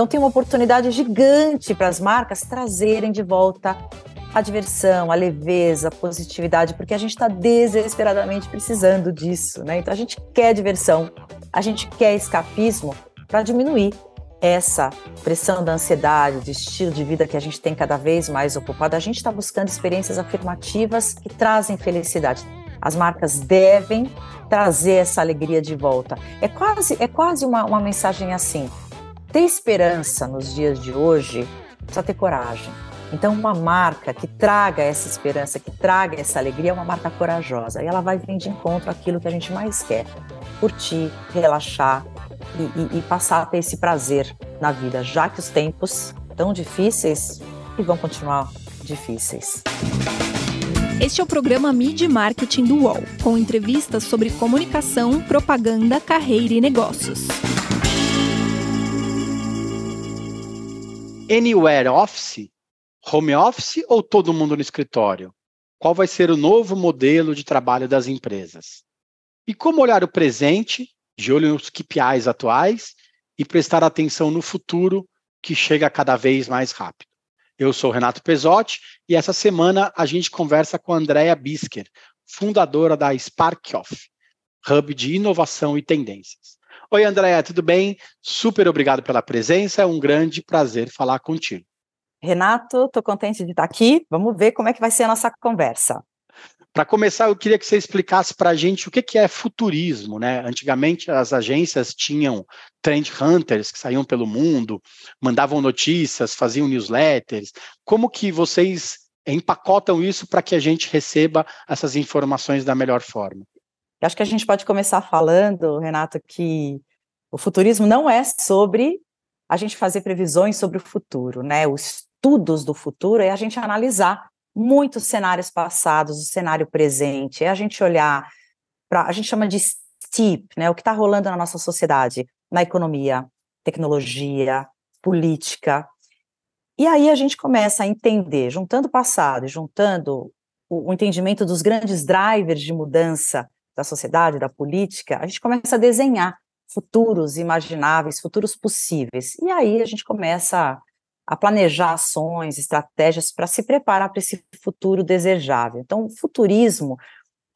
Então tem uma oportunidade gigante para as marcas trazerem de volta a diversão, a leveza, a positividade, porque a gente está desesperadamente precisando disso, né? Então a gente quer diversão, a gente quer escapismo para diminuir essa pressão da ansiedade, de estilo de vida que a gente tem cada vez mais ocupado. A gente está buscando experiências afirmativas que trazem felicidade. As marcas devem trazer essa alegria de volta. É quase, é quase uma, uma mensagem assim: ter esperança nos dias de hoje precisa ter coragem. Então, uma marca que traga essa esperança, que traga essa alegria, é uma marca corajosa. E ela vai vir de encontro àquilo que a gente mais quer: curtir, relaxar e, e, e passar a ter esse prazer na vida, já que os tempos tão difíceis e vão continuar difíceis. Este é o programa Mid Marketing do UOL, com entrevistas sobre comunicação, propaganda, carreira e negócios. Anywhere Office Home office ou todo mundo no escritório? Qual vai ser o novo modelo de trabalho das empresas? E como olhar o presente, de olho nos KPIs atuais, e prestar atenção no futuro, que chega cada vez mais rápido? Eu sou Renato Pesotti e essa semana a gente conversa com a Andrea Bisker, fundadora da SparkOff, hub de inovação e tendências. Oi, Andréa, tudo bem? Super obrigado pela presença, é um grande prazer falar contigo. Renato, estou contente de estar aqui. Vamos ver como é que vai ser a nossa conversa. Para começar, eu queria que você explicasse para a gente o que, que é futurismo. Né? Antigamente, as agências tinham trend hunters que saíam pelo mundo, mandavam notícias, faziam newsletters. Como que vocês empacotam isso para que a gente receba essas informações da melhor forma? Eu acho que a gente pode começar falando, Renato, que o futurismo não é sobre a gente fazer previsões sobre o futuro, né? Os estudos do futuro é a gente analisar muitos cenários passados, o cenário presente, é a gente olhar para, a gente chama de STEEP, né, o que está rolando na nossa sociedade, na economia, tecnologia, política. E aí a gente começa a entender, juntando o passado juntando o, o entendimento dos grandes drivers de mudança da sociedade, da política, a gente começa a desenhar futuros imagináveis, futuros possíveis. E aí a gente começa a planejar ações, estratégias para se preparar para esse futuro desejável. Então, o futurismo,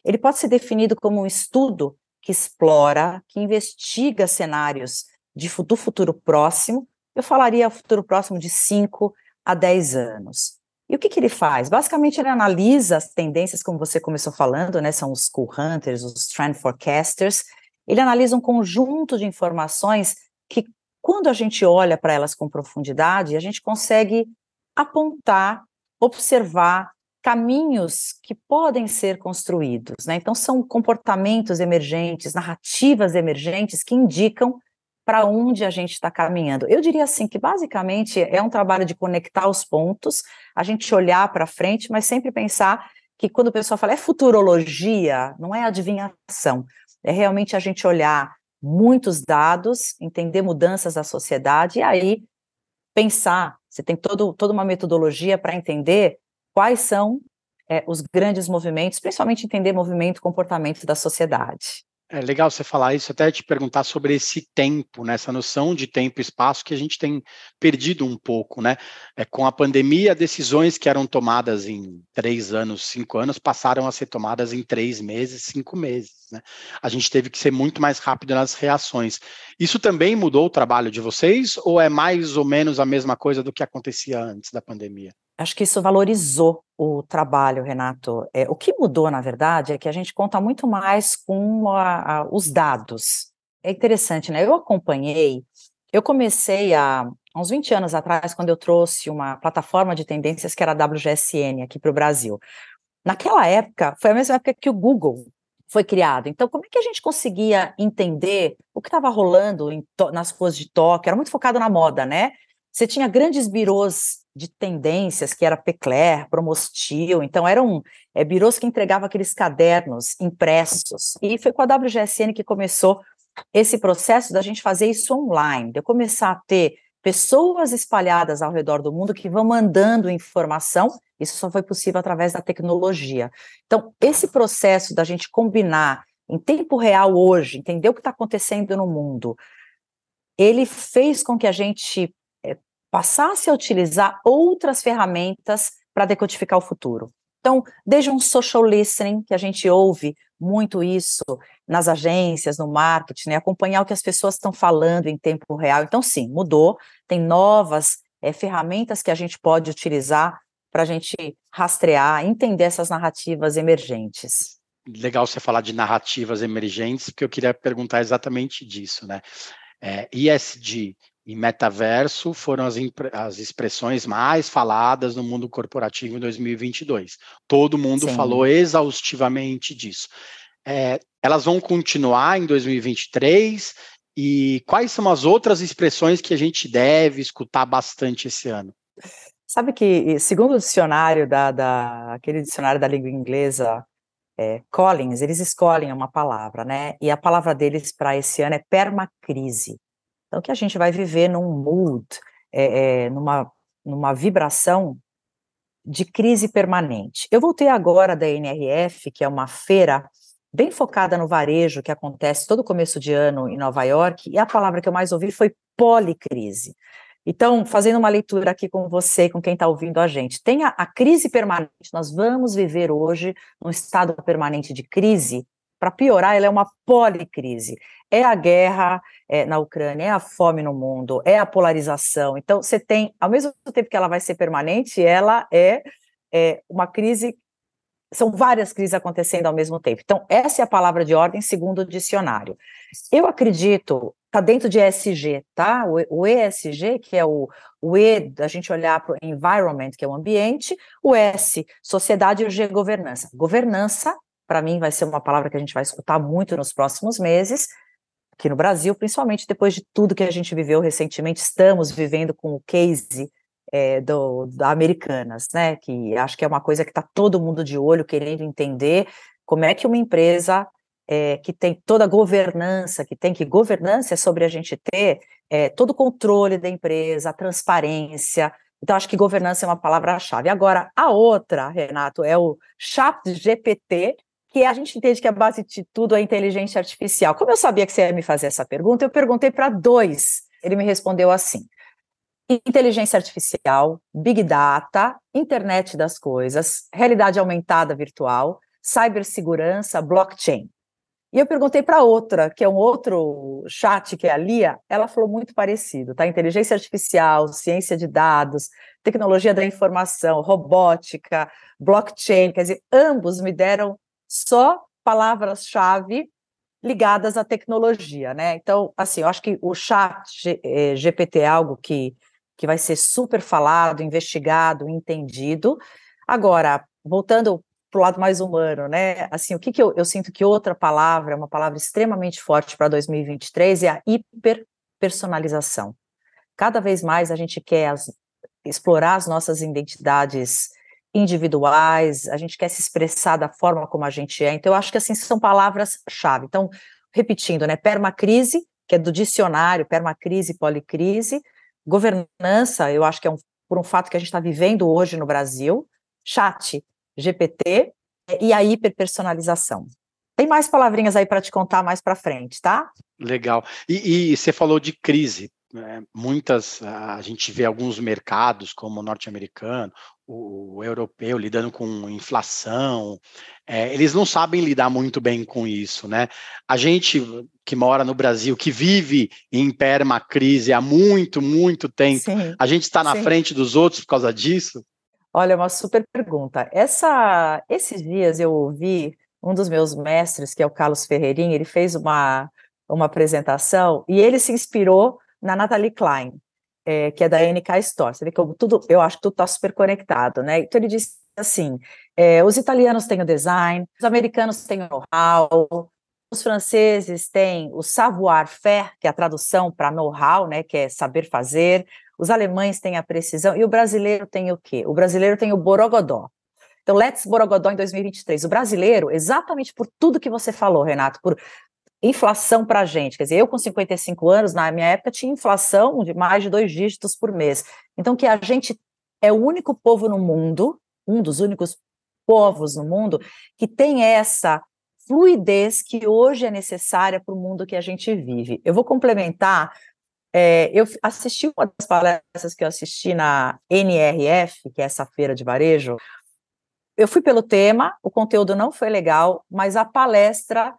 ele pode ser definido como um estudo que explora, que investiga cenários de, do futuro próximo, eu falaria futuro próximo de 5 a 10 anos. E o que, que ele faz? Basicamente, ele analisa as tendências, como você começou falando, né? São os cool hunters, os trend forecasters. Ele analisa um conjunto de informações que quando a gente olha para elas com profundidade, a gente consegue apontar, observar caminhos que podem ser construídos. Né? Então, são comportamentos emergentes, narrativas emergentes que indicam para onde a gente está caminhando. Eu diria assim que basicamente é um trabalho de conectar os pontos, a gente olhar para frente, mas sempre pensar que quando o pessoal fala é futurologia, não é adivinhação, é realmente a gente olhar muitos dados, entender mudanças da sociedade e aí pensar. Você tem todo, toda uma metodologia para entender quais são é, os grandes movimentos, principalmente entender movimento e comportamento da sociedade. É legal você falar isso, até te perguntar sobre esse tempo, né, essa noção de tempo e espaço que a gente tem perdido um pouco, né? É, com a pandemia, decisões que eram tomadas em três anos, cinco anos, passaram a ser tomadas em três meses, cinco meses. Né? A gente teve que ser muito mais rápido nas reações. Isso também mudou o trabalho de vocês, ou é mais ou menos a mesma coisa do que acontecia antes da pandemia? Acho que isso valorizou o trabalho, Renato. É, o que mudou, na verdade, é que a gente conta muito mais com a, a, os dados. É interessante, né? Eu acompanhei, eu comecei há uns 20 anos atrás, quando eu trouxe uma plataforma de tendências que era a WGSN aqui para o Brasil. Naquela época, foi a mesma época que o Google foi criado. Então, como é que a gente conseguia entender o que estava rolando nas ruas de Tóquio? Era muito focado na moda, né? Você tinha grandes birôs de tendências, que era Pecler, Promostil, então eram é, birôs que entregavam aqueles cadernos impressos. E foi com a WGSN que começou esse processo da gente fazer isso online, de eu começar a ter pessoas espalhadas ao redor do mundo que vão mandando informação, isso só foi possível através da tecnologia. Então, esse processo da gente combinar em tempo real hoje, entender o que está acontecendo no mundo, ele fez com que a gente passasse a utilizar outras ferramentas para decodificar o futuro. Então, desde um social listening, que a gente ouve muito isso nas agências, no marketing, né? acompanhar o que as pessoas estão falando em tempo real. Então, sim, mudou, tem novas é, ferramentas que a gente pode utilizar para a gente rastrear, entender essas narrativas emergentes. Legal você falar de narrativas emergentes, porque eu queria perguntar exatamente disso, né? É, ESG e metaverso foram as, as, expressões mais faladas no mundo corporativo em 2022. Todo mundo Sim. falou exaustivamente disso. É, elas vão continuar em 2023? E quais são as outras expressões que a gente deve escutar bastante esse ano? Sabe que, segundo o dicionário da, da aquele dicionário da língua inglesa, é, Collins, eles escolhem uma palavra, né? E a palavra deles para esse ano é permacrise. Então, que a gente vai viver num mood, é, é, numa, numa vibração de crise permanente. Eu voltei agora da NRF, que é uma feira bem focada no varejo, que acontece todo começo de ano em Nova York, e a palavra que eu mais ouvi foi policrise. Então, fazendo uma leitura aqui com você, com quem está ouvindo a gente, tem a, a, crise permanente, nós vamos viver hoje num estado permanente de crise, para piorar, ela é uma policrise. É a guerra é, na Ucrânia, é a fome no mundo, é a polarização. Então, você tem, ao mesmo tempo que ela vai ser permanente, ela é, é uma crise são várias crises acontecendo ao mesmo tempo. Então, essa é a palavra de ordem segundo o dicionário. Eu acredito, está dentro de ESG, tá? O, ESG, que é o, o E, da gente olhar para o environment, que é o ambiente, o S, sociedade, e o G, governança. Governança, para mim, vai ser uma palavra que a gente vai escutar muito nos próximos meses, aqui no Brasil, principalmente depois de tudo que a gente viveu recentemente, estamos vivendo com o case é, do, da Americanas, né? Que acho que é uma coisa que está todo mundo de olho, querendo entender como é que uma empresa é, que tem toda a governança, que tem que governança é sobre a gente ter é, todo o controle da empresa, a transparência. Então, acho que governança é uma palavra-chave. Agora, a outra, Renato, é o chat GPT, que a gente entende que a base de tudo é inteligência artificial. Como eu sabia que você ia me fazer essa pergunta, eu perguntei para dois. Ele me respondeu assim: inteligência artificial, big data, internet das coisas, realidade aumentada virtual, cibersegurança, blockchain. E eu perguntei para outra, que é um outro chat, que é a Lia, ela falou muito parecido, tá? Inteligência artificial, ciência de dados, tecnologia da informação, robótica, blockchain, quer dizer, ambos me deram só palavras-chave ligadas à tecnologia, né? Então, assim, eu acho que o chat GPT é algo que que vai ser super falado, investigado, entendido. Agora, voltando para o lado mais humano, né? Assim, o que, que eu, eu sinto que outra palavra, uma palavra extremamente forte para 2023 é a hiperpersonalização. Cada vez mais a gente quer as, explorar as nossas identidades individuais, a gente quer se expressar da forma como a gente é. Então, eu acho que assim são palavras-chave. Então, repetindo, né? Permacrise, que é do dicionário, permacrise, policrise, governança, eu acho que é um, por um fato que a gente está vivendo hoje no Brasil, chat, GPT e a hiperpersonalização. Tem mais palavrinhas aí para te contar mais para frente, tá? Legal. E, e, você falou de crise. Né? Muitas, a gente vê alguns mercados, como o norte-americano, o, o, europeu, lidando com inflação. É, eles não sabem lidar muito bem com isso, né? A gente que mora no Brasil, que vive em perma-crise há muito, muito tempo, sim, a gente está na sim. frente dos outros por causa disso? Olha, uma super pergunta. Essa, esses dias eu ouvi um dos meus mestres, que é o Carlos Ferreirinha, ele fez uma, uma apresentação e ele se inspirou na Natalie Klein, é, que é da NK Store. Você vê que eu, tudo, eu acho que tudo está super conectado, né? Então ele disse assim: é, os italianos têm o design, os americanos têm o know-how, os franceses têm o savoir-faire, que é a tradução para know-how, né? Que é saber fazer. Os alemães têm a precisão e o brasileiro tem o quê? O brasileiro tem o borogodó. Então, Let's Borogodó em 2023. O brasileiro, exatamente por tudo que você falou, Renato, por inflação para a gente. Quer dizer, eu com 55 anos, na minha época, tinha inflação de mais de dois dígitos por mês. Então, que a gente é o único povo no mundo, um dos únicos povos no mundo, que tem essa fluidez que hoje é necessária para o mundo que a gente vive. Eu vou complementar É, eu assisti uma das palestras que eu assisti na NRF, que é essa feira de varejo. Eu fui pelo tema, o conteúdo não foi legal, mas a palestra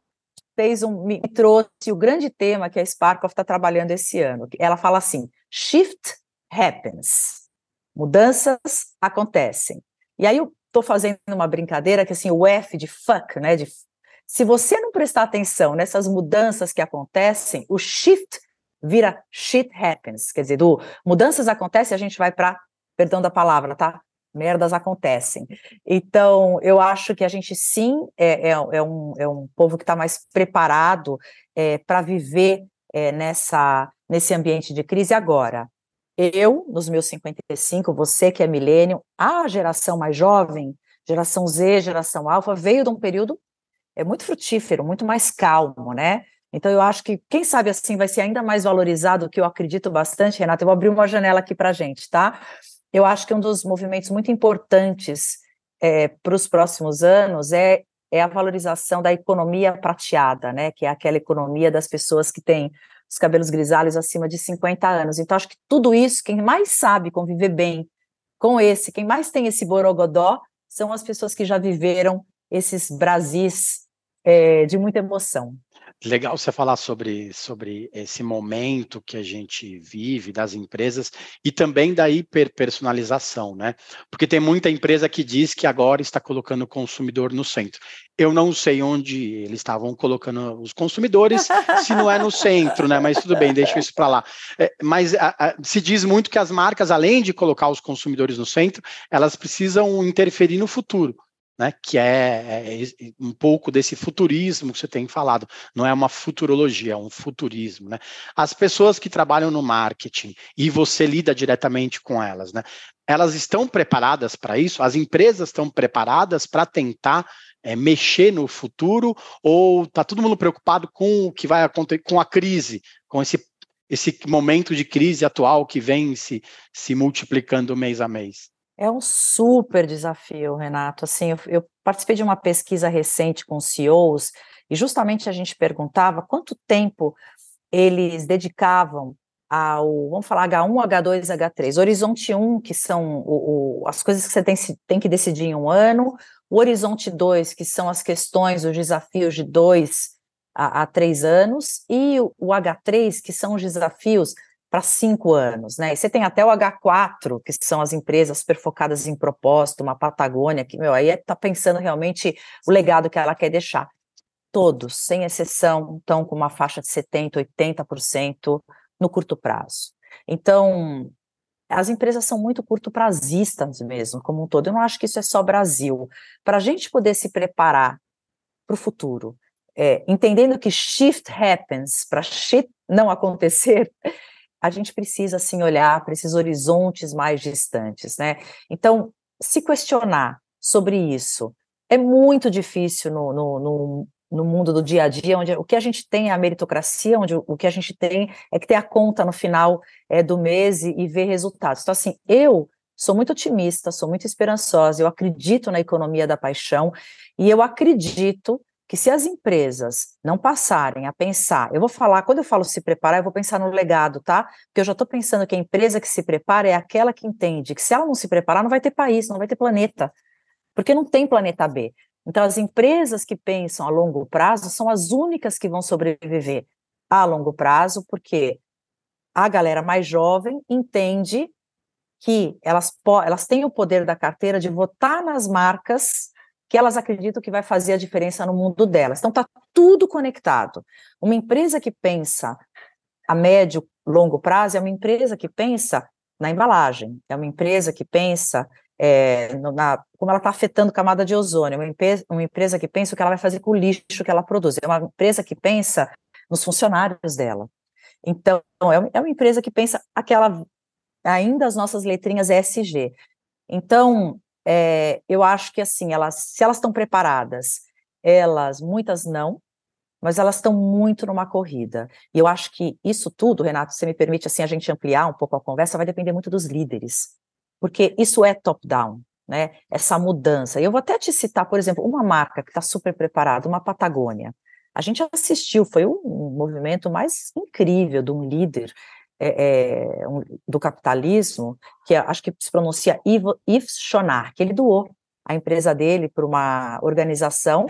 fez um, me trouxe o grande tema que a Sparkoff está trabalhando esse ano. Ela fala assim: shift happens, mudanças acontecem. E aí eu estou fazendo uma brincadeira que assim o F de fuck, né? De, se você não prestar atenção nessas mudanças que acontecem, o shift vira shit happens, quer dizer, do mudanças acontecem, a gente vai para, perdão da palavra, tá? Merdas acontecem. Então, eu acho que a gente sim é, é, é um, é um povo que está mais preparado é, para viver é, nessa, nesse ambiente de crise agora. Eu, nos meus 55, você que é milênio, a geração mais jovem, geração Z, geração alfa, veio de um período é muito frutífero, muito mais calmo, né? Então, eu acho que, quem sabe assim, vai ser ainda mais valorizado, que eu acredito bastante, Renata. Eu vou abrir uma janela aqui para gente, tá? Eu acho que um dos movimentos muito importantes é, para os próximos anos é, é a valorização da economia prateada, né? Que é aquela economia das pessoas que têm os cabelos grisalhos acima de 50 anos. Então, acho que tudo isso, quem mais sabe conviver bem com esse, quem mais tem esse borogodó, são as pessoas que já viveram esses Brasis é, de muita emoção. Legal você falar sobre, sobre esse momento que a gente vive das empresas e também da hiperpersonalização, né? Porque tem muita empresa que diz que agora está colocando o consumidor no centro. Eu não sei onde eles estavam colocando os consumidores, se não é no centro, né? Mas tudo bem, deixa isso para lá. É, mas a, a, se diz muito que as marcas, além de colocar os consumidores no centro, elas precisam interferir no futuro né, que é, é, um pouco desse futurismo que você tem falado. Não é uma futurologia, é um futurismo. Né? As pessoas que trabalham no marketing e você lida diretamente com elas, né, elas estão preparadas para isso? As empresas estão preparadas para tentar é, mexer no futuro ou está todo mundo preocupado com o que vai acontecer com a crise, com esse esse momento de crise atual que vem se, se multiplicando mês a mês? É um super desafio, Renato. Assim, eu, eu, participei de uma pesquisa recente com CEOs e justamente a gente perguntava quanto tempo eles dedicavam ao, vamos falar, H1, H2, H3. Horizonte 1, que são o, o, as coisas que você tem, tem, que decidir em um ano, o horizonte 2, que são as questões, os desafios de dois a, a três anos, e o, o H3, que são os desafios para cinco anos, né? E você tem até o H4, que são as empresas super focadas em propósito, uma Patagônia, que, meu, aí está é, pensando realmente o legado que ela quer deixar. Todos, sem exceção, estão com uma faixa de 70%, 80% no curto prazo. Então, as empresas são muito curto prazistas mesmo, como um todo. Eu não acho que isso é só Brasil. Para a gente poder se preparar para o futuro, é, entendendo que shift happens, para shit não acontecer, a gente precisa assim olhar para esses horizontes mais distantes, né? Então, se questionar sobre isso é muito difícil no, no, no, no mundo do dia a dia, onde o que a gente tem é a meritocracia, onde o que a gente tem é que ter a conta no final é, do mês e, e ver resultados. Então, assim, eu sou muito otimista, sou muito esperançosa, eu acredito na economia da paixão e eu acredito que se as empresas não passarem a pensar, eu vou falar, quando eu falo se preparar, eu vou pensar no legado, tá? Porque eu já estou pensando que a empresa que se prepara é aquela que entende que se ela não se preparar, não vai ter país, não vai ter planeta, porque não tem planeta B. Então, as empresas que pensam a longo prazo são as únicas que vão sobreviver a longo prazo, porque a galera mais jovem entende que elas, elas têm o poder da carteira de votar nas marcas que elas acreditam que vai fazer a diferença no mundo delas. Então, está tudo conectado. Uma empresa que pensa a médio, longo prazo é uma empresa que pensa na embalagem, é uma empresa que pensa é, na, como ela está afetando camada de ozônio, é uma, empresa, uma empresa que pensa o que ela vai fazer com o lixo que ela produz, é uma empresa que pensa nos funcionários dela. Então, é, é uma empresa que pensa aquela, ainda as nossas letrinhas ESG. Então, é, eu acho que assim, elas, se elas estão preparadas, elas, muitas não, mas elas estão muito numa corrida. E eu acho que isso tudo, Renato, se me permite assim a gente ampliar um pouco a conversa, vai depender muito dos líderes, porque isso é top-down, né? Essa mudança. Eu vou até te citar, por exemplo, uma marca que está super preparada, uma Patagônia. A gente assistiu, foi um movimento mais incrível de um líder é, é, um, do capitalismo, que acho que se pronuncia Yves Schonar, que ele doou a empresa dele para uma organização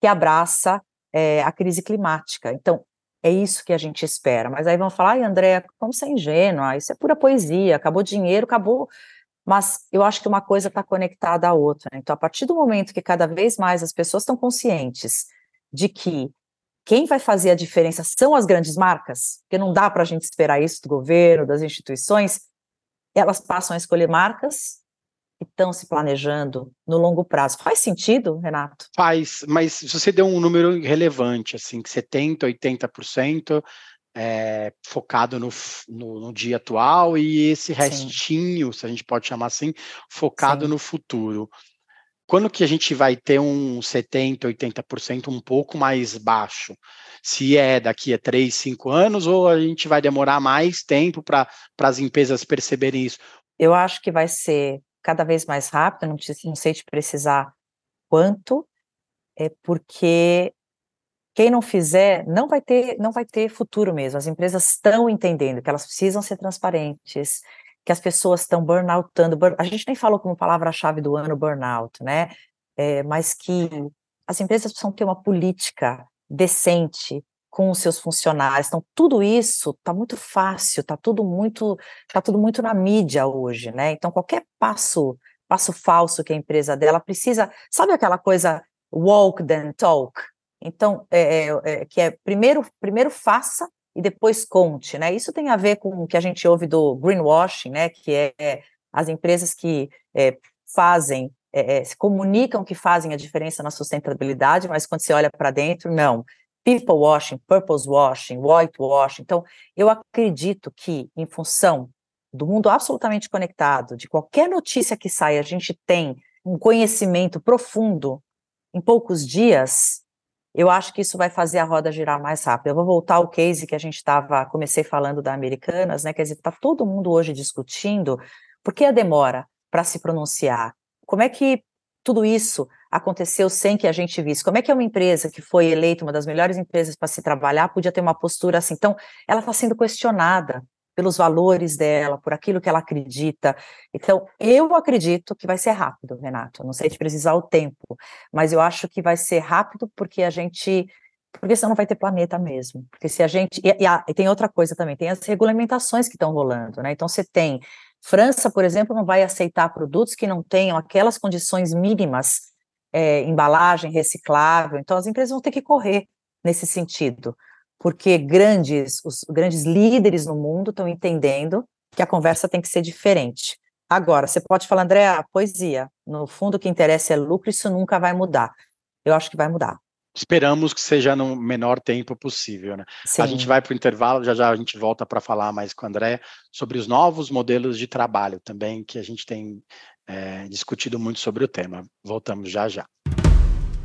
que abraça é, a crise climática. Então, é isso que a gente espera. Mas aí vão falar, ai, André, como você é ingênua, isso é pura poesia, acabou dinheiro, acabou. Mas eu acho que uma coisa está conectada à outra. Então, a partir do momento que cada vez mais as pessoas estão conscientes de que quem vai fazer a diferença são as grandes marcas, porque não dá para a gente esperar isso do governo, das instituições, elas passam a escolher marcas que estão se planejando no longo prazo. Faz sentido, Renato? Faz, mas se você deu um número relevante, assim, que 70%, 80% é focado no, no, no, dia atual e esse restinho, Sim. se a gente pode chamar assim, focado Sim. no futuro. Quando que a gente vai ter um 70%, 80% um pouco mais baixo? Se é daqui a 3, 5 anos ou a gente vai demorar mais tempo para as empresas perceberem isso? Eu acho que vai ser cada vez mais rápido, não, não sei te precisar quanto, é porque quem não fizer não vai ter não vai ter futuro mesmo. As empresas estão entendendo que elas precisam ser transparentes, que as pessoas estão burnoutando. Burn, a gente nem falou como palavra-chave do ano burnout, né? É, mas que as empresas precisam ter uma política decente com os seus funcionários. Então, tudo isso está muito fácil, está tudo muito, tá tudo muito na mídia hoje, né? Então, qualquer passo, passo falso que a empresa dela precisa, sabe aquela coisa walk then talk? Então, é, é, é, que é primeiro, primeiro faça e depois conte, né? Isso tem a ver com o que a gente ouve do greenwashing, né? Que é, é as empresas que é, fazem é, se comunicam que fazem a diferença na sustentabilidade, mas quando você olha para dentro, não people washing, purpose washing, white washing. Então, eu acredito que, em função do mundo absolutamente conectado, de qualquer notícia que saia, a gente tem um conhecimento profundo em poucos dias, eu acho que isso vai fazer a roda girar mais rápido. Eu vou voltar ao case que a gente estava, comecei falando da Americanas, né? Quer dizer, está todo mundo hoje discutindo por que a demora para se pronunciar? Como é que tudo isso aconteceu sem que a gente visse. Como é que é uma empresa que foi eleita uma das melhores empresas para se trabalhar podia ter uma postura assim? Então, ela está sendo questionada pelos valores dela, por aquilo que ela acredita. Então, eu acredito que vai ser rápido, Renato. Não sei se precisar o tempo, mas eu acho que vai ser rápido porque a gente porque senão não vai ter planeta mesmo. Porque se a gente. E, e, e tem outra coisa também, tem as regulamentações que estão rolando, né? Então você tem. França, por exemplo, não vai aceitar produtos que não tenham aquelas condições mínimas é, embalagem reciclável. Então, as empresas vão ter que correr nesse sentido, porque grandes, os grandes líderes no mundo estão entendendo que a conversa tem que ser diferente. Agora, você pode falar, André, a poesia, no fundo o que interessa é lucro, isso nunca vai mudar. Eu acho que vai mudar. Esperamos que seja no menor tempo possível, né? Sim. A gente vai para o intervalo, já já a gente volta para falar mais com o André sobre os novos modelos de trabalho também, que a gente tem é, discutido muito sobre o tema. Voltamos já já.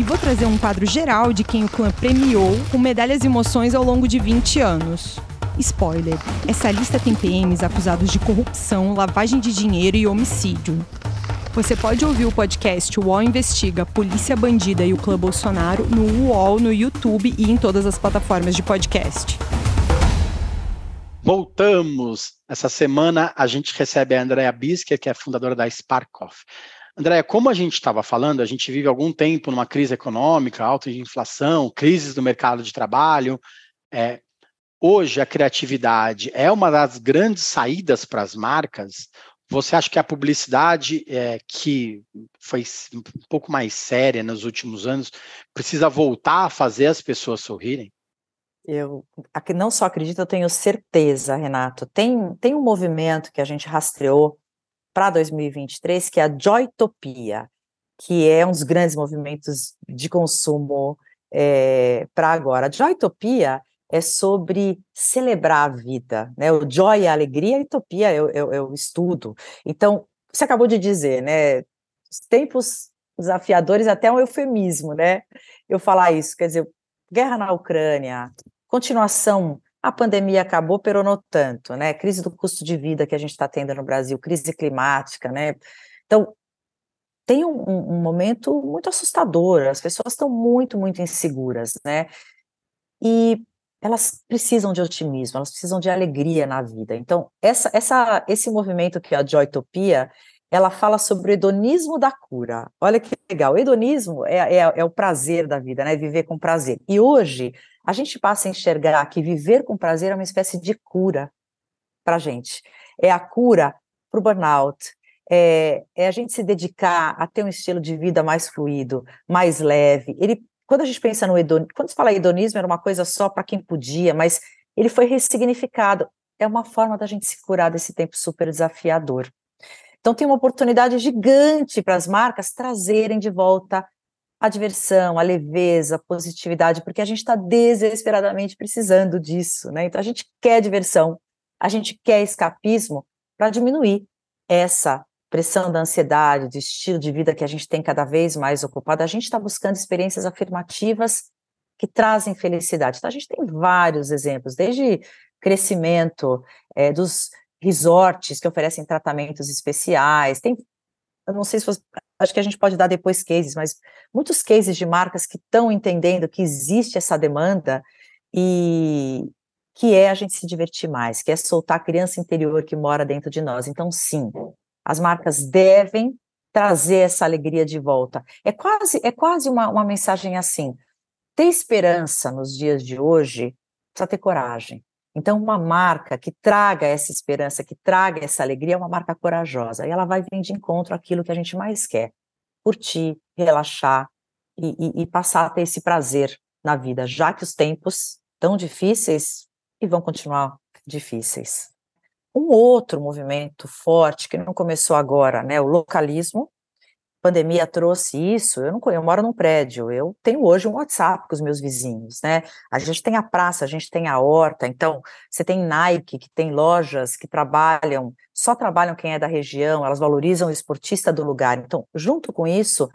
E vou trazer um quadro geral de quem o clã premiou com medalhas e emoções ao longo de 20 anos. Spoiler: essa lista tem PMs acusados de corrupção, lavagem de dinheiro e homicídio. Você pode ouvir o podcast UOL Investiga Polícia Bandida e o Clã Bolsonaro no UOL, no YouTube e em todas as plataformas de podcast. Voltamos. Essa semana a gente recebe a Andrea Bisque, que é fundadora da Sparkoff. Andréia, como a gente estava falando, a gente vive algum tempo numa crise econômica, alta de inflação, crises do mercado de trabalho. É, hoje a criatividade é uma das grandes saídas para as marcas. Você acha que a publicidade, é, que foi um pouco mais séria nos últimos anos, precisa voltar a fazer as pessoas sorrirem? Eu não só acredito, eu tenho certeza, Renato. Tem, tem um movimento que a gente rastreou para 2023, que é a Joytopia, que é um dos grandes movimentos de consumo é, para agora. A Joytopia é sobre celebrar a vida, né? O joy, a alegria, a utopia eu, eu, eu estudo. Então, você acabou de dizer, né? Os tempos desafiadores, até um eufemismo, né? Eu falar isso, quer dizer, guerra na Ucrânia, continuação, a pandemia acabou, peronou tanto, né? Crise do custo de vida que a gente está tendo no Brasil, crise climática, né? Então, tem um, um, momento muito assustador, as pessoas estão muito, muito inseguras, né? E elas precisam de otimismo, elas precisam de alegria na vida. Então, essa, essa, esse movimento que é a Joytopia, ela fala sobre o hedonismo da cura. Olha que legal, o hedonismo é, é, é o prazer da vida, né? Viver com prazer. E hoje, a gente passa a enxergar que viver com prazer é uma espécie de cura para a gente. É a cura para o burnout, é, é, a gente se dedicar a ter um estilo de vida mais fluido, mais leve. Ele quando a gente pensa no hedonismo, quando se fala hedonismo, era uma coisa só para quem podia, mas ele foi ressignificado. É uma forma da gente se curar desse tempo super desafiador. Então, tem uma oportunidade gigante para as marcas trazerem de volta a diversão, a leveza, a positividade, porque a gente está desesperadamente precisando disso, né? Então, a gente quer diversão, a gente quer escapismo para diminuir essa pressão da ansiedade, do estilo de vida que a gente tem cada vez mais ocupado, a gente está buscando experiências afirmativas que trazem felicidade. Então, a gente tem vários exemplos, desde crescimento é, dos resorts que oferecem tratamentos especiais, tem, eu não sei se você, acho que a gente pode dar depois cases, mas muitos cases de marcas que estão entendendo que existe essa demanda e que é a gente se divertir mais, que é soltar a criança interior que mora dentro de nós. Então, sim, as marcas devem trazer essa alegria de volta. É quase, é quase uma, uma mensagem assim: ter esperança nos dias de hoje precisa ter coragem. Então, uma marca que traga essa esperança, que traga essa alegria, é uma marca corajosa. E ela vai vir de encontro àquilo que a gente mais quer: curtir, relaxar e, e, e passar a ter esse prazer na vida, já que os tempos tão difíceis e vão continuar difíceis. Um outro movimento forte, que não começou agora, né, o localismo, pandemia trouxe isso, eu, não, eu moro num prédio, eu tenho hoje um WhatsApp com os meus vizinhos, né, a gente tem a praça, a gente tem a horta, então, você tem Nike, que tem lojas que trabalham, só trabalham quem é da região, elas valorizam o esportista do lugar, então, junto com isso,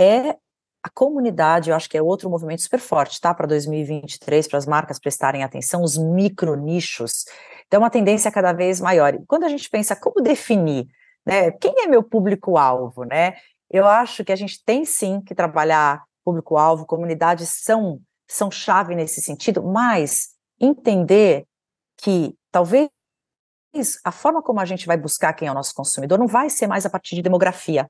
é a comunidade, eu acho que é outro movimento super forte, tá, para 2023, para as marcas prestarem atenção, os micro nichos, então, é uma tendência cada vez maior. E quando a gente pensa como definir, né, quem é meu público-alvo, né? Eu acho que a gente tem sim que trabalhar público-alvo, comunidades são, são chave nesse sentido, mas entender que talvez a forma como a gente vai buscar quem é o nosso consumidor não vai ser mais a partir de demografia.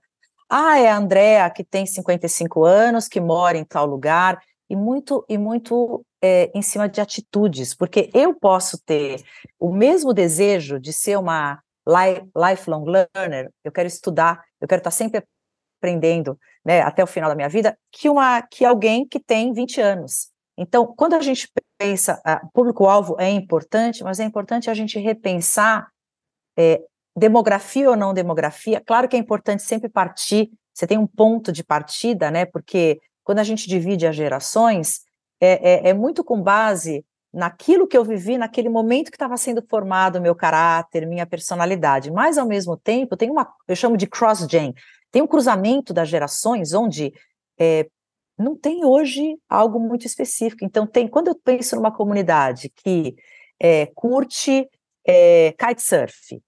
Ah, é a Andrea que tem 55 anos, que mora em tal lugar, e muito e muito é, em cima de atitudes, porque eu posso ter o mesmo desejo de ser uma lifelong learner, eu quero estudar, eu quero estar sempre aprendendo, né, até o final da minha vida, que uma que alguém que tem 20 anos. Então, quando a gente pensa, público-alvo é importante, mas é importante a gente repensar é, demografia ou não demografia. Claro que é importante sempre partir, você tem um ponto de partida, né, porque quando a gente divide as gerações, é, é, é muito com base naquilo que eu vivi naquele momento que estava sendo formado meu caráter, minha personalidade. Mas ao mesmo tempo tem uma, eu chamo de cross-gen, tem um cruzamento das gerações onde é, não tem hoje algo muito específico. Então tem, quando eu penso numa comunidade que é, curte é, kitesurf,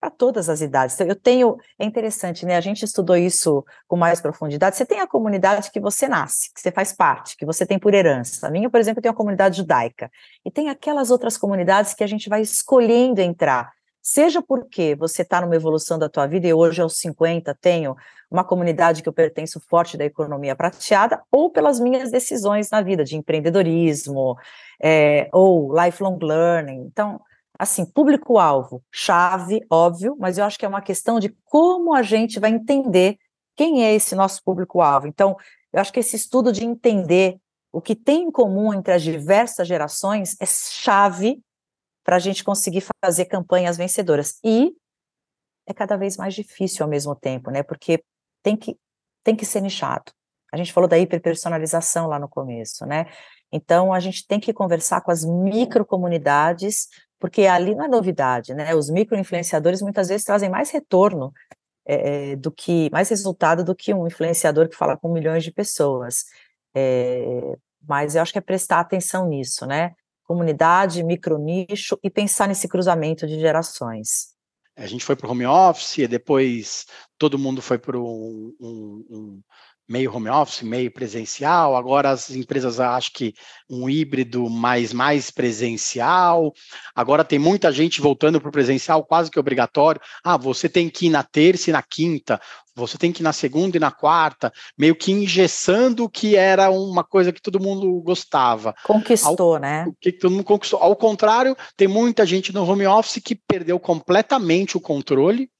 para todas as idades. Então, eu tenho, é interessante, né? A gente estudou isso com mais profundidade. Você tem a comunidade que você nasce, que você faz parte, que você tem por herança. A minha, por exemplo, tem uma comunidade judaica. E tem aquelas outras comunidades que a gente vai escolhendo entrar. Seja porque você está numa evolução da tua vida, e hoje aos 50 tenho uma comunidade que eu pertenço forte da economia prateada, ou pelas minhas decisões na vida, de empreendedorismo, é, ou lifelong learning. Então, assim, público-alvo, chave, óbvio, mas eu acho que é uma questão de como a gente vai entender quem é esse nosso público-alvo. Então, eu acho que esse estudo de entender o que tem em comum entre as diversas gerações é chave para a gente conseguir fazer campanhas vencedoras. E é cada vez mais difícil ao mesmo tempo, né? Porque tem que, tem que ser nichado. A gente falou da hiperpersonalização lá no começo, né? Então, a gente tem que conversar com as microcomunidades, porque ali não é novidade, né? Os microinfluenciadores muitas vezes trazem mais retorno é, do que, mais resultado do que um influenciador que fala com milhões de pessoas. É, mas eu acho que é prestar atenção nisso, né? Comunidade, micronicho e pensar nesse cruzamento de gerações. A gente foi para o home office, depois todo mundo foi para um, um, um meio home office, meio presencial. Agora as empresas acham que um híbrido mais mais presencial. Agora tem muita gente voltando para o presencial, quase que obrigatório. Ah, você tem que ir na terça e na quinta, você tem que ir na segunda e na quarta, meio que engessando o que era uma coisa que todo mundo gostava. Conquistou, Ao, né? Que todo mundo conquistou. Ao contrário, tem muita gente no home office que perdeu completamente o controle,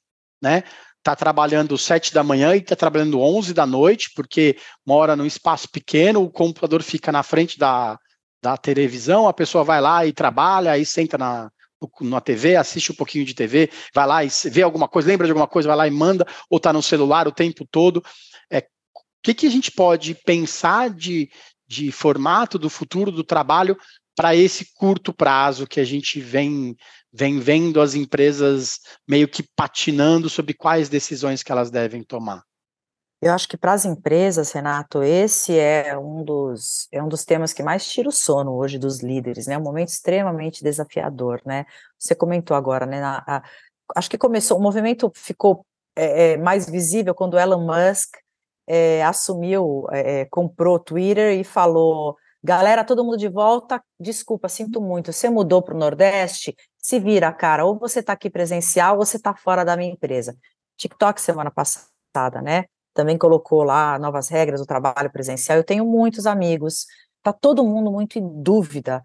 né? Está trabalhando sete da manhã e está trabalhando onze da noite, porque mora num espaço pequeno, o computador fica na frente da, da televisão, a pessoa vai lá e trabalha, aí senta na, na TV, assiste um pouquinho de TV, vai lá e vê alguma coisa, lembra de alguma coisa, vai lá e manda, ou está no celular o tempo todo. É, o que, que a gente pode pensar de, de formato do futuro do trabalho para esse curto prazo que a gente vem vem vendo as empresas meio que patinando sobre quais decisões que elas devem tomar? Eu acho que para as empresas, Renato, esse é um dos é um dos temas que mais tira o sono hoje dos líderes, né? Um momento extremamente desafiador, né? Você comentou agora, né? Na, a, acho que começou, o movimento ficou é, é mais visível quando Elon Musk é, assumiu, é, é, comprou Twitter e falou Galera, todo mundo de volta. Desculpa, sinto muito. Você mudou para o Nordeste? Se vira, cara. Ou você está aqui presencial ou você está fora da minha empresa. TikTok, semana passada, né? Também colocou lá novas regras do trabalho presencial. Eu tenho muitos amigos. Está todo mundo muito em dúvida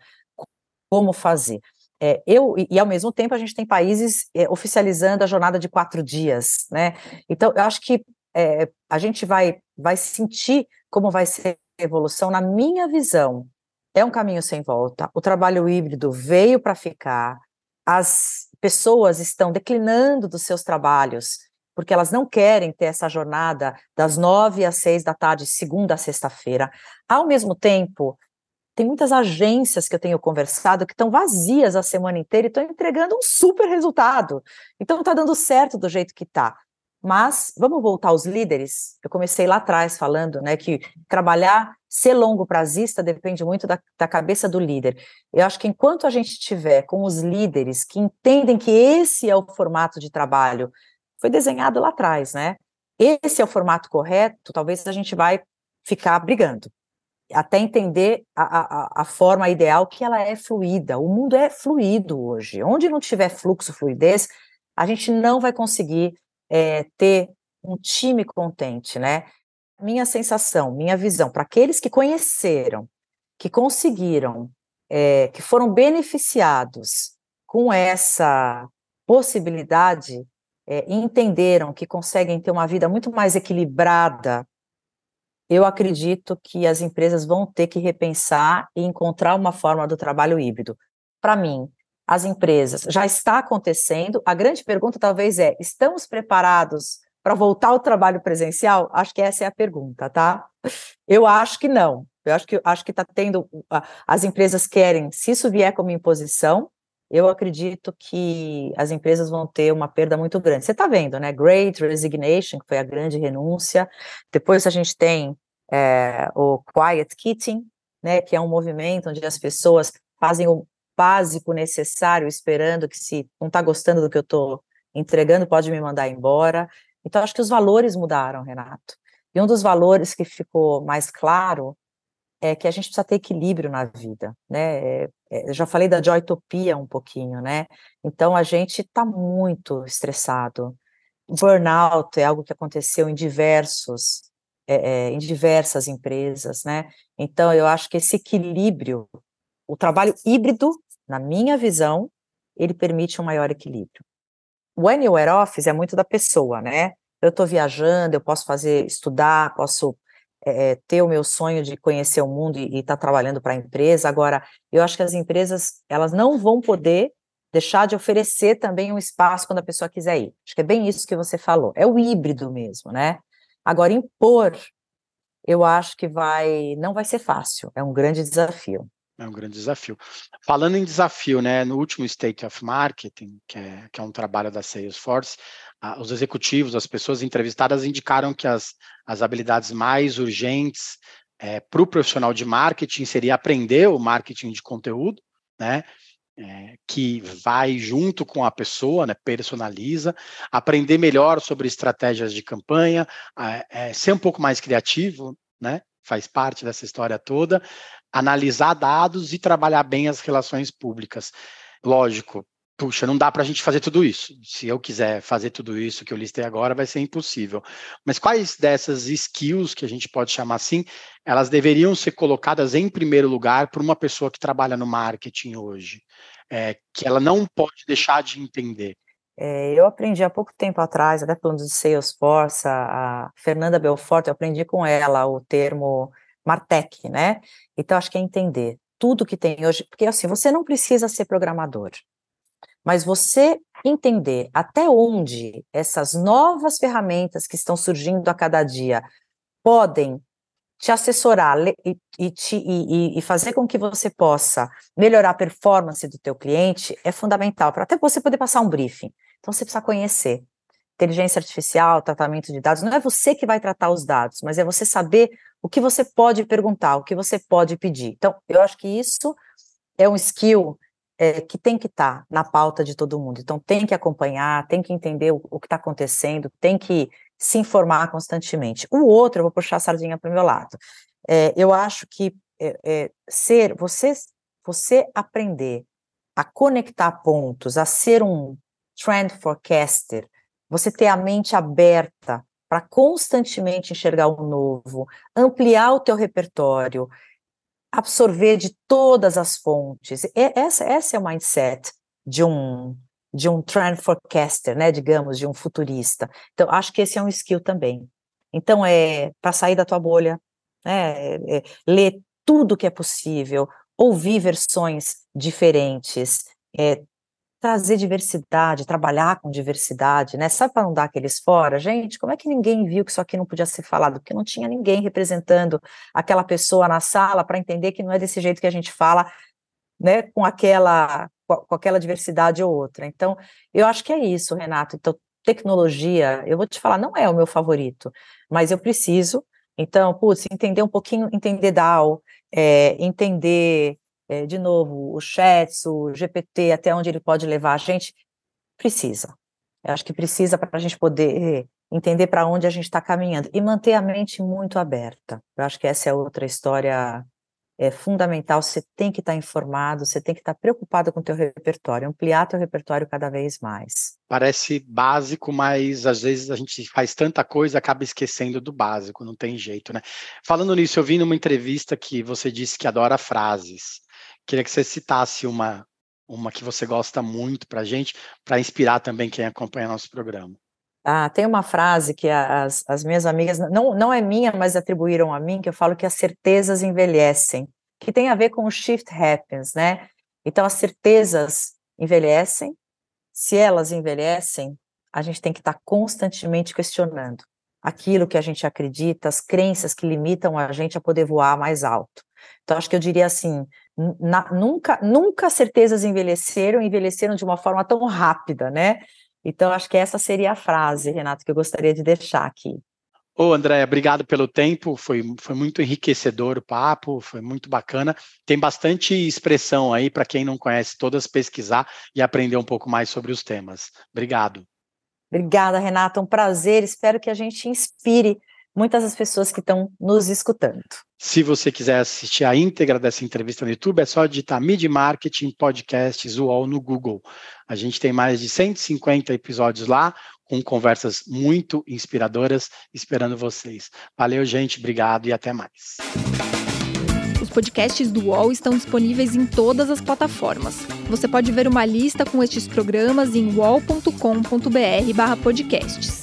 como fazer. É, eu, e, e, ao mesmo tempo a gente tem países é, oficializando a jornada de quatro dias, né? Então, eu acho que é, a gente vai, vai sentir como vai ser evolução, na minha visão, é um caminho sem volta. O trabalho híbrido veio para ficar, as pessoas estão declinando dos seus trabalhos, porque elas não querem ter essa jornada das nove às seis da tarde, segunda a sexta-feira. Ao mesmo tempo, tem muitas agências que eu tenho conversado que estão vazias a semana inteira e estão entregando um super resultado. Então está dando certo do jeito que está. Mas vamos voltar aos líderes. Eu comecei lá atrás falando, né, que trabalhar, ser longo prazista depende muito da, da, cabeça do líder. Eu acho que enquanto a gente tiver com os líderes que entendem que esse é o formato de trabalho, foi desenhado lá atrás, né? Esse é o formato correto. Talvez a gente vai ficar brigando até entender a, a, a forma ideal que ela é fluida. O mundo é fluido hoje. Onde não tiver fluxo, fluidez, a gente não vai conseguir é, ter um time contente, né? Minha sensação, minha visão, para aqueles que conheceram, que conseguiram, é, que foram beneficiados com essa possibilidade, é, entenderam que conseguem ter uma vida muito mais equilibrada, eu acredito que as empresas vão ter que repensar e encontrar uma forma do trabalho híbrido. Para mim, as empresas. Já está acontecendo. A grande pergunta talvez é: estamos preparados para voltar ao trabalho presencial? Acho que essa é a pergunta, tá? Eu acho que não. Eu acho que acho que está tendo. As empresas querem, se isso vier como imposição, eu acredito que as empresas vão ter uma perda muito grande. Você está vendo, né? Great Resignation, que foi a grande renúncia. Depois a gente tem é, o Quiet Quitting, né? Que é um movimento onde as pessoas fazem básico necessário, esperando que se não está gostando do que eu estou entregando, pode me mandar embora. Então, acho que os valores mudaram, Renato. E um dos valores que ficou mais claro é que a gente precisa ter equilíbrio na vida, né? É, é eu já falei da joytopia um pouquinho, né? Então, a gente está muito estressado. Burnout é algo que aconteceu em diversos, é, é, em diversas empresas, né? Então, eu acho que esse equilíbrio o trabalho híbrido, na minha visão, ele permite um maior equilíbrio. O anywhere office é muito da pessoa, né? Eu estou viajando, eu posso fazer, estudar, posso é, ter o meu sonho de conhecer o mundo e estar tá trabalhando para a empresa. Agora, eu acho que as empresas elas não vão poder deixar de oferecer também um espaço quando a pessoa quiser ir. Acho que é bem isso que você falou. É o híbrido mesmo, né? Agora, impor eu acho que vai não vai ser fácil, é um grande desafio. É um grande desafio. Falando em desafio, né, no último State of Marketing, que é, que é um trabalho da Salesforce, ah, os executivos, as pessoas entrevistadas indicaram que as, as habilidades mais urgentes é, para o profissional de marketing seria aprender o marketing de conteúdo, né, é, que vai junto com a pessoa, né, personaliza, aprender melhor sobre estratégias de campanha, é, ser um pouco mais criativo, né, faz parte dessa história toda, analisar dados e trabalhar bem as relações públicas. Lógico, puxa, não dá para a gente fazer tudo isso. Se eu quiser fazer tudo isso que eu listei agora, vai ser impossível. Mas quais dessas skills, que a gente pode chamar assim, elas deveriam ser colocadas em primeiro lugar para uma pessoa que trabalha no marketing hoje? É, que ela não pode deixar de entender. É, eu aprendi há pouco tempo atrás, até falando de Salesforce, a Fernanda Belfort, eu aprendi com ela o termo Martech, né? Então, acho que é entender tudo que tem hoje, porque assim, você não precisa ser programador, mas você entender até onde essas novas ferramentas que estão surgindo a cada dia podem te assessorar e, e, te, e, e, fazer com que você possa melhorar a performance do teu cliente é fundamental para até você poder passar um briefing. Então você precisa conhecer inteligência artificial, tratamento de dados. Não é você que vai tratar os dados, mas é você saber o que você pode perguntar, o que você pode pedir. Então eu acho que isso é um skill é, que tem que estar tá na pauta de todo mundo. Então tem que acompanhar, tem que entender o, o que está acontecendo, tem que se informar constantemente. O outro, eu vou puxar a sardinha para o meu lado. É, eu acho que é, é, ser, você, você aprender a conectar pontos, a ser um trend forecaster, você ter a mente aberta para constantemente enxergar o novo, ampliar o teu repertório, absorver de todas as fontes. Essa, essa é o mindset de um de um trend forecaster, né, digamos, de um futurista. Então, acho que esse é um skill também. Então, é para sair da tua bolha, né, é, é, ler tudo que é possível, ouvir versões diferentes, é, trazer diversidade, trabalhar com diversidade, né? Sabe para não dar aqueles fora? Gente, como é que ninguém viu que isso aqui não podia ser falado? Porque não tinha ninguém representando aquela pessoa na sala para entender que não é desse jeito que a gente fala, né? Com aquela com aquela diversidade ou outra. Então, eu acho que é isso, Renato. Então, tecnologia, eu vou te falar, não é o meu favorito, mas eu preciso. Então, putz, entender um pouquinho, entender DAO, é, entender, é, de novo, o chats, o GPT, até onde ele pode levar a gente, precisa. Eu acho que precisa para a gente poder entender para onde a gente está caminhando e manter a mente muito aberta. Eu acho que essa é outra história é fundamental, você tem que estar informado, você tem que estar preocupado com o teu repertório, ampliar teu repertório cada vez mais. Parece básico, mas às vezes a gente faz tanta coisa acaba esquecendo do básico, não tem jeito, né? Falando nisso, eu vi numa entrevista que você disse que adora frases. Queria que você citasse uma uma que você gosta muito para a gente, para inspirar também quem acompanha nosso programa. Ah, tem uma frase que as, as minhas amigas, não, não é minha, mas atribuíram a mim, que eu falo que as certezas envelhecem, que tem a ver com o shift happens, né? Então, as certezas envelhecem, se elas envelhecem, a gente tem que estar constantemente questionando aquilo que a gente acredita, as crenças que limitam a gente a poder voar mais alto. Então, acho que eu diria assim: na, nunca, nunca certezas envelheceram, envelheceram de uma forma tão rápida, né? Então, acho que essa seria a frase, Renato, que eu gostaria de deixar aqui. Ô, André, obrigado pelo tempo, foi, foi muito enriquecedor o papo, foi muito bacana. Tem bastante expressão aí para quem não conhece todas, pesquisar e aprender um pouco mais sobre os temas. Obrigado. Obrigada, Renata, um prazer. Espero que a gente inspire muitas das pessoas que estão nos escutando. Se você quiser assistir a íntegra dessa entrevista no YouTube, é só digitar Mid Marketing Podcasts UOL no Google. A gente tem mais de 150 episódios lá, com conversas muito inspiradoras, esperando vocês. Valeu, gente, obrigado e até mais. Os podcasts do UOL estão disponíveis em todas as plataformas. Você pode ver uma lista com estes programas em wall.com.br/podcasts.